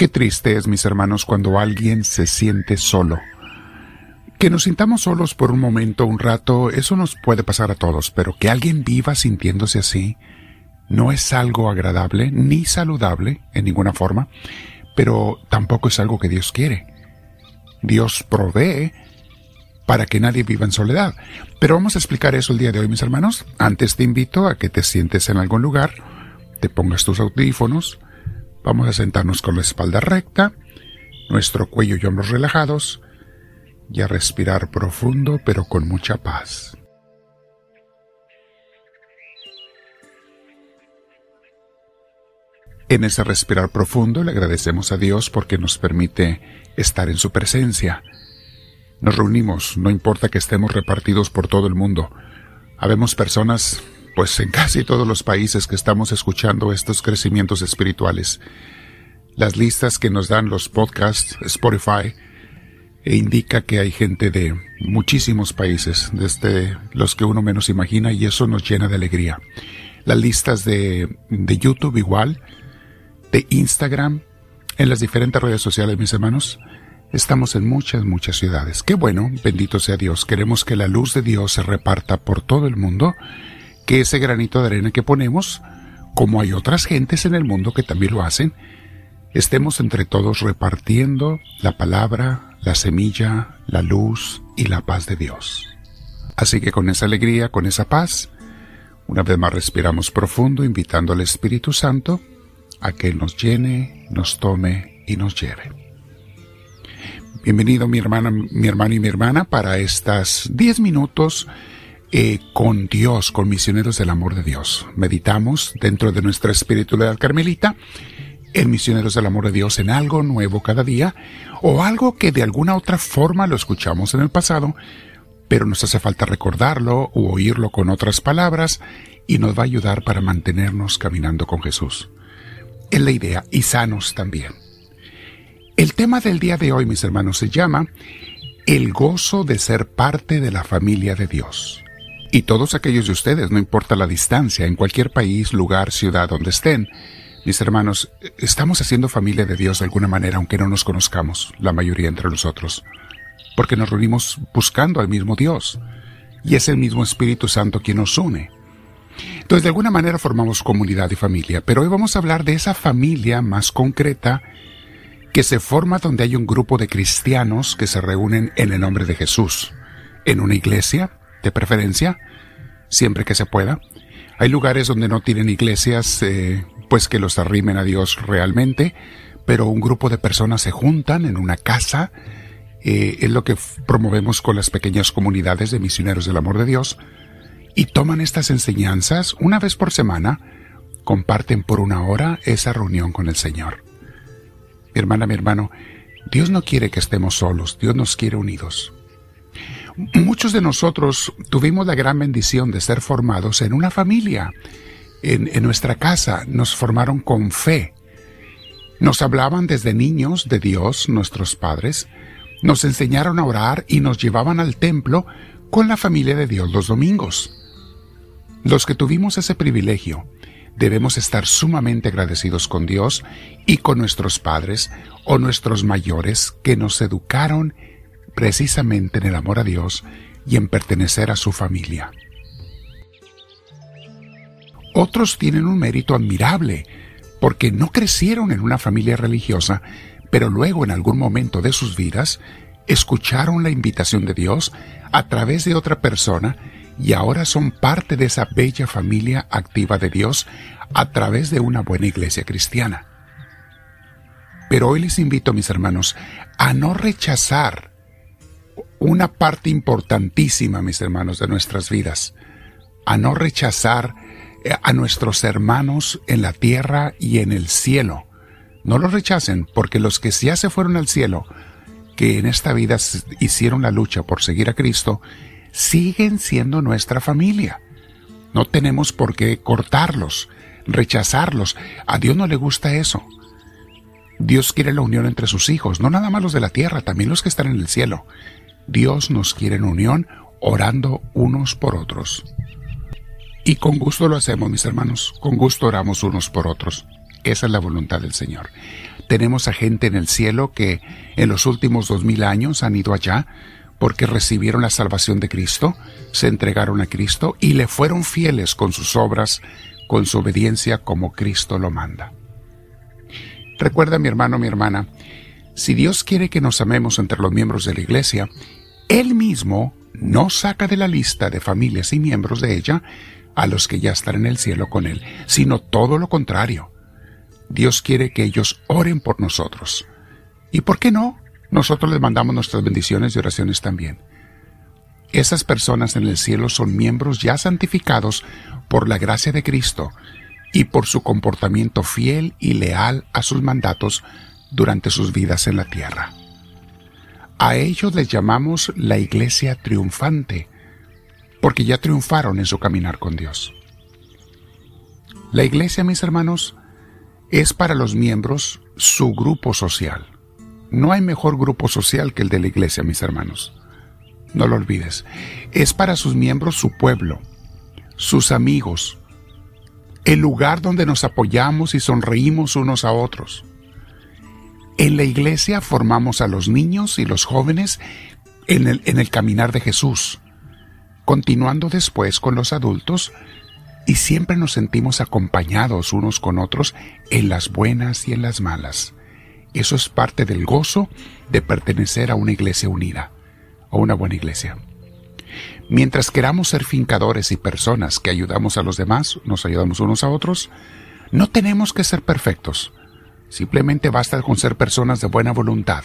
Qué triste es, mis hermanos, cuando alguien se siente solo. Que nos sintamos solos por un momento, un rato, eso nos puede pasar a todos, pero que alguien viva sintiéndose así no es algo agradable ni saludable en ninguna forma, pero tampoco es algo que Dios quiere. Dios provee para que nadie viva en soledad. Pero vamos a explicar eso el día de hoy, mis hermanos. Antes te invito a que te sientes en algún lugar, te pongas tus audífonos, vamos a sentarnos con la espalda recta, nuestro cuello y hombros relajados, y a respirar profundo pero con mucha paz. En ese respirar profundo le agradecemos a Dios porque nos permite estar en su presencia. Nos reunimos, no importa que estemos repartidos por todo el mundo. Habemos personas, pues en casi todos los países que estamos escuchando estos crecimientos espirituales. Las listas que nos dan los podcasts, Spotify, e indica que hay gente de muchísimos países, desde los que uno menos imagina, y eso nos llena de alegría. Las listas de, de YouTube igual, de Instagram, en las diferentes redes sociales, mis hermanos, estamos en muchas, muchas ciudades. Qué bueno, bendito sea Dios. Queremos que la luz de Dios se reparta por todo el mundo, que ese granito de arena que ponemos, como hay otras gentes en el mundo que también lo hacen, estemos entre todos repartiendo la palabra, la semilla, la luz y la paz de Dios. Así que con esa alegría, con esa paz, una vez más respiramos profundo, invitando al Espíritu Santo a que nos llene, nos tome y nos lleve. Bienvenido mi hermana, mi hermano y mi hermana para estas 10 minutos eh, con Dios, con misioneros del amor de Dios. Meditamos dentro de nuestra espiritualidad carmelita en Misioneros del Amor de Dios en algo nuevo cada día o algo que de alguna otra forma lo escuchamos en el pasado, pero nos hace falta recordarlo o oírlo con otras palabras y nos va a ayudar para mantenernos caminando con Jesús. Es la idea y sanos también. El tema del día de hoy, mis hermanos, se llama El gozo de ser parte de la familia de Dios. Y todos aquellos de ustedes, no importa la distancia, en cualquier país, lugar, ciudad donde estén, mis hermanos, estamos haciendo familia de Dios de alguna manera, aunque no nos conozcamos, la mayoría entre nosotros, porque nos reunimos buscando al mismo Dios, y es el mismo Espíritu Santo quien nos une. Entonces, de alguna manera formamos comunidad y familia, pero hoy vamos a hablar de esa familia más concreta que se forma donde hay un grupo de cristianos que se reúnen en el nombre de Jesús, en una iglesia, de preferencia, siempre que se pueda. Hay lugares donde no tienen iglesias eh, pues que los arrimen a Dios realmente, pero un grupo de personas se juntan en una casa, eh, es lo que promovemos con las pequeñas comunidades de misioneros del amor de Dios, y toman estas enseñanzas una vez por semana, comparten por una hora esa reunión con el Señor. Mi hermana, mi hermano, Dios no quiere que estemos solos, Dios nos quiere unidos. Muchos de nosotros tuvimos la gran bendición de ser formados en una familia, en, nuestra casa nos formaron con fe. Nos hablaban desde niños de Dios, nuestros padres, nos enseñaron a orar y nos llevaban al templo con la familia de Dios los domingos. Los que tuvimos ese privilegio debemos estar sumamente agradecidos con Dios y con nuestros padres o nuestros mayores que nos educaron precisamente en el amor a Dios y en pertenecer a su familia. Otros tienen un mérito admirable, porque no crecieron en una familia religiosa, pero luego en algún momento de sus vidas escucharon la invitación de Dios a través de otra persona y ahora son parte de esa bella familia activa de Dios a través de una buena iglesia cristiana. Pero hoy les invito, mis hermanos, a no rechazar una parte importantísima, mis hermanos, de nuestras vidas, a no rechazar eh, a nuestros hermanos en la tierra y en el cielo. No los rechacen, porque los que ya se fueron al cielo, que en esta vida hicieron la lucha por seguir a Cristo, siguen siendo nuestra familia. No tenemos por qué cortarlos, rechazarlos. A Dios no le gusta eso. Dios quiere la unión entre sus hijos, no nada más los de la tierra, también los que están en el cielo. Dios nos quiere en unión, orando unos por otros. Y con gusto lo hacemos, mis hermanos, con gusto oramos unos por otros. Esa es la voluntad del Señor. Tenemos a gente en el cielo que en los últimos dos mil años han ido allá porque recibieron la salvación de Cristo, se entregaron a Cristo y le fueron fieles con sus obras, con su obediencia como Cristo lo manda. Recuerda mi hermano, mi hermana, si Dios quiere que nos amemos entre los miembros de la iglesia, Él mismo no saca de la lista de familias y miembros de ella a los que ya están en el cielo con Él, sino todo lo contrario. Dios quiere que ellos oren por nosotros. ¿Y por qué no? Nosotros les mandamos nuestras bendiciones y oraciones también. Esas personas en el cielo son miembros ya santificados por la gracia de Cristo y por su comportamiento fiel y leal a sus mandatos durante sus vidas en la tierra. A ellos les llamamos la iglesia triunfante, porque ya triunfaron en su caminar con Dios. La iglesia, mis hermanos, es para los miembros su grupo social. No hay mejor grupo social que el de la iglesia, mis hermanos. No lo olvides. Es para sus miembros su pueblo, sus amigos, el lugar donde nos apoyamos y sonreímos unos a otros. En la iglesia formamos a los niños y los jóvenes en el, caminar de Jesús, continuando después con los adultos y siempre nos sentimos acompañados unos con otros en las buenas y en las malas. Eso es parte del gozo de pertenecer a una iglesia unida, a una buena iglesia. Mientras queramos ser fincadores y personas que ayudamos a los demás, nos ayudamos unos a otros, no tenemos que ser perfectos, Simplemente basta con ser personas de buena voluntad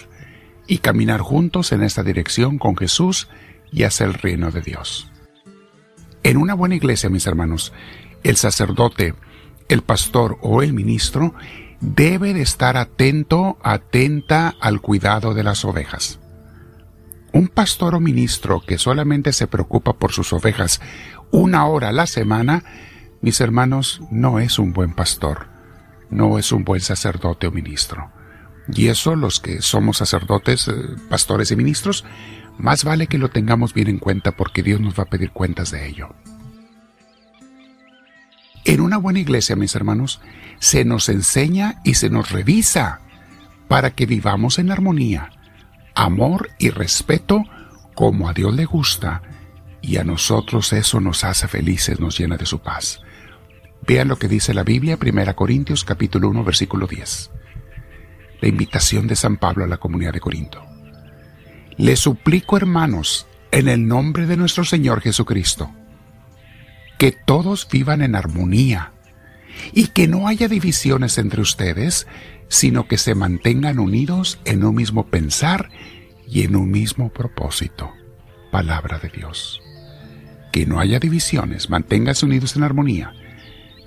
y caminar juntos en esta dirección con Jesús y hacia el reino de Dios. En una buena iglesia, mis hermanos, el sacerdote, el pastor o el ministro debe de estar atento, atenta al cuidado de las ovejas. Un pastor o ministro que solamente se preocupa por sus ovejas una hora a la semana, mis hermanos, no es un buen pastor no es un buen sacerdote o ministro. Y eso los que somos sacerdotes, eh, pastores y ministros, más vale que lo tengamos bien en cuenta porque Dios nos va a pedir cuentas de ello. En una buena iglesia, mis hermanos, se nos enseña y se nos revisa para que vivamos en armonía, amor y respeto como a Dios le gusta, y a nosotros eso nos hace felices, nos llena de su paz. Vean lo que dice la Biblia, 1 Corintios capítulo 1, versículo 10. La invitación de San Pablo a la comunidad de Corinto. Le suplico, hermanos, en el nombre de nuestro Señor Jesucristo, que todos vivan en armonía y que no haya divisiones entre ustedes, sino que se mantengan unidos en un mismo pensar y en un mismo propósito. Palabra de Dios. Que no haya divisiones, manténganse unidos en armonía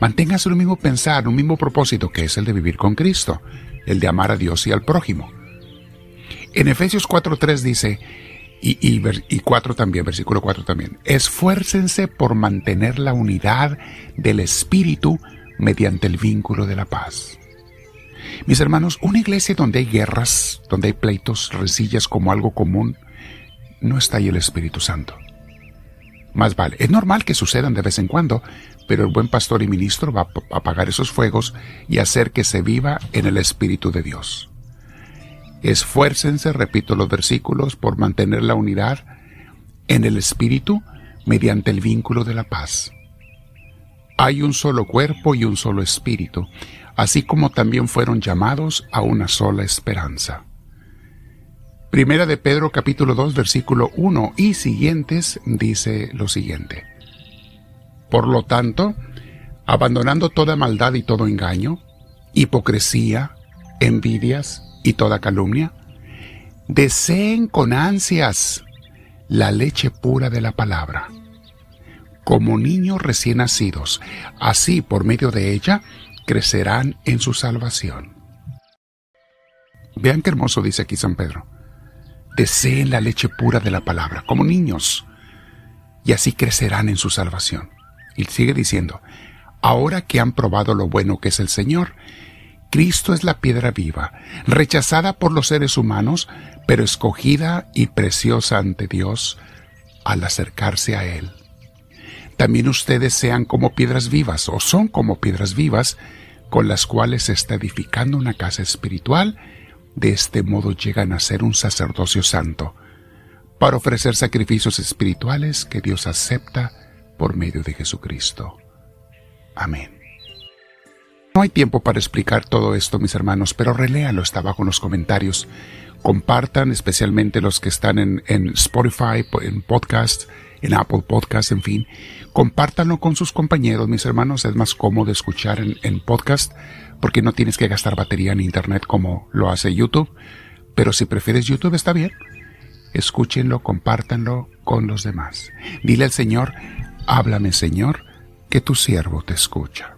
Manténgase un mismo pensar, un mismo propósito, que es el de vivir con Cristo, el de amar a Dios y al prójimo. En Efesios 4.3 dice, y, y, 4 también, versículo 4 también, esfuércense por mantener la unidad del Espíritu mediante el vínculo de la paz. Mis hermanos, una iglesia donde hay guerras, donde hay pleitos, resillas como algo común, no está ahí el Espíritu Santo. Más vale, es normal que sucedan de vez en cuando, pero el buen pastor y ministro va a apagar esos fuegos y hacer que se viva en el Espíritu de Dios. Esfuércense, repito los versículos, por mantener la unidad en el Espíritu mediante el vínculo de la paz. Hay un solo cuerpo y un solo Espíritu, así como también fueron llamados a una sola esperanza. Primera de Pedro capítulo 2 versículo 1 y siguientes dice lo siguiente. Por lo tanto, abandonando toda maldad y todo engaño, hipocresía, envidias y toda calumnia, deseen con ansias la leche pura de la palabra. Como niños recién nacidos, así por medio de ella crecerán en su salvación. Vean qué hermoso dice aquí San Pedro. Deseen la leche pura de la palabra, como niños, y así crecerán en su salvación. Y sigue diciendo, ahora que han probado lo bueno que es el Señor, Cristo es la piedra viva, rechazada por los seres humanos, pero escogida y preciosa ante Dios al acercarse a Él. También ustedes sean como piedras vivas, o son como piedras vivas, con las cuales se está edificando una casa espiritual. De este modo llegan a ser un sacerdocio santo, para ofrecer sacrificios espirituales que Dios acepta por medio de Jesucristo. Amén. No hay tiempo para explicar todo esto, mis hermanos, pero reléalo, está abajo en los comentarios. Compartan, especialmente los que están en, Spotify, en podcast, en Apple Podcast, en fin. Compártanlo con sus compañeros, mis hermanos. Es más cómodo escuchar en, en podcast porque no tienes que gastar batería en Internet como lo hace YouTube. Pero si prefieres YouTube, está bien. Escúchenlo, compártanlo con los demás. Dile al Señor, háblame Señor, que tu siervo te escucha.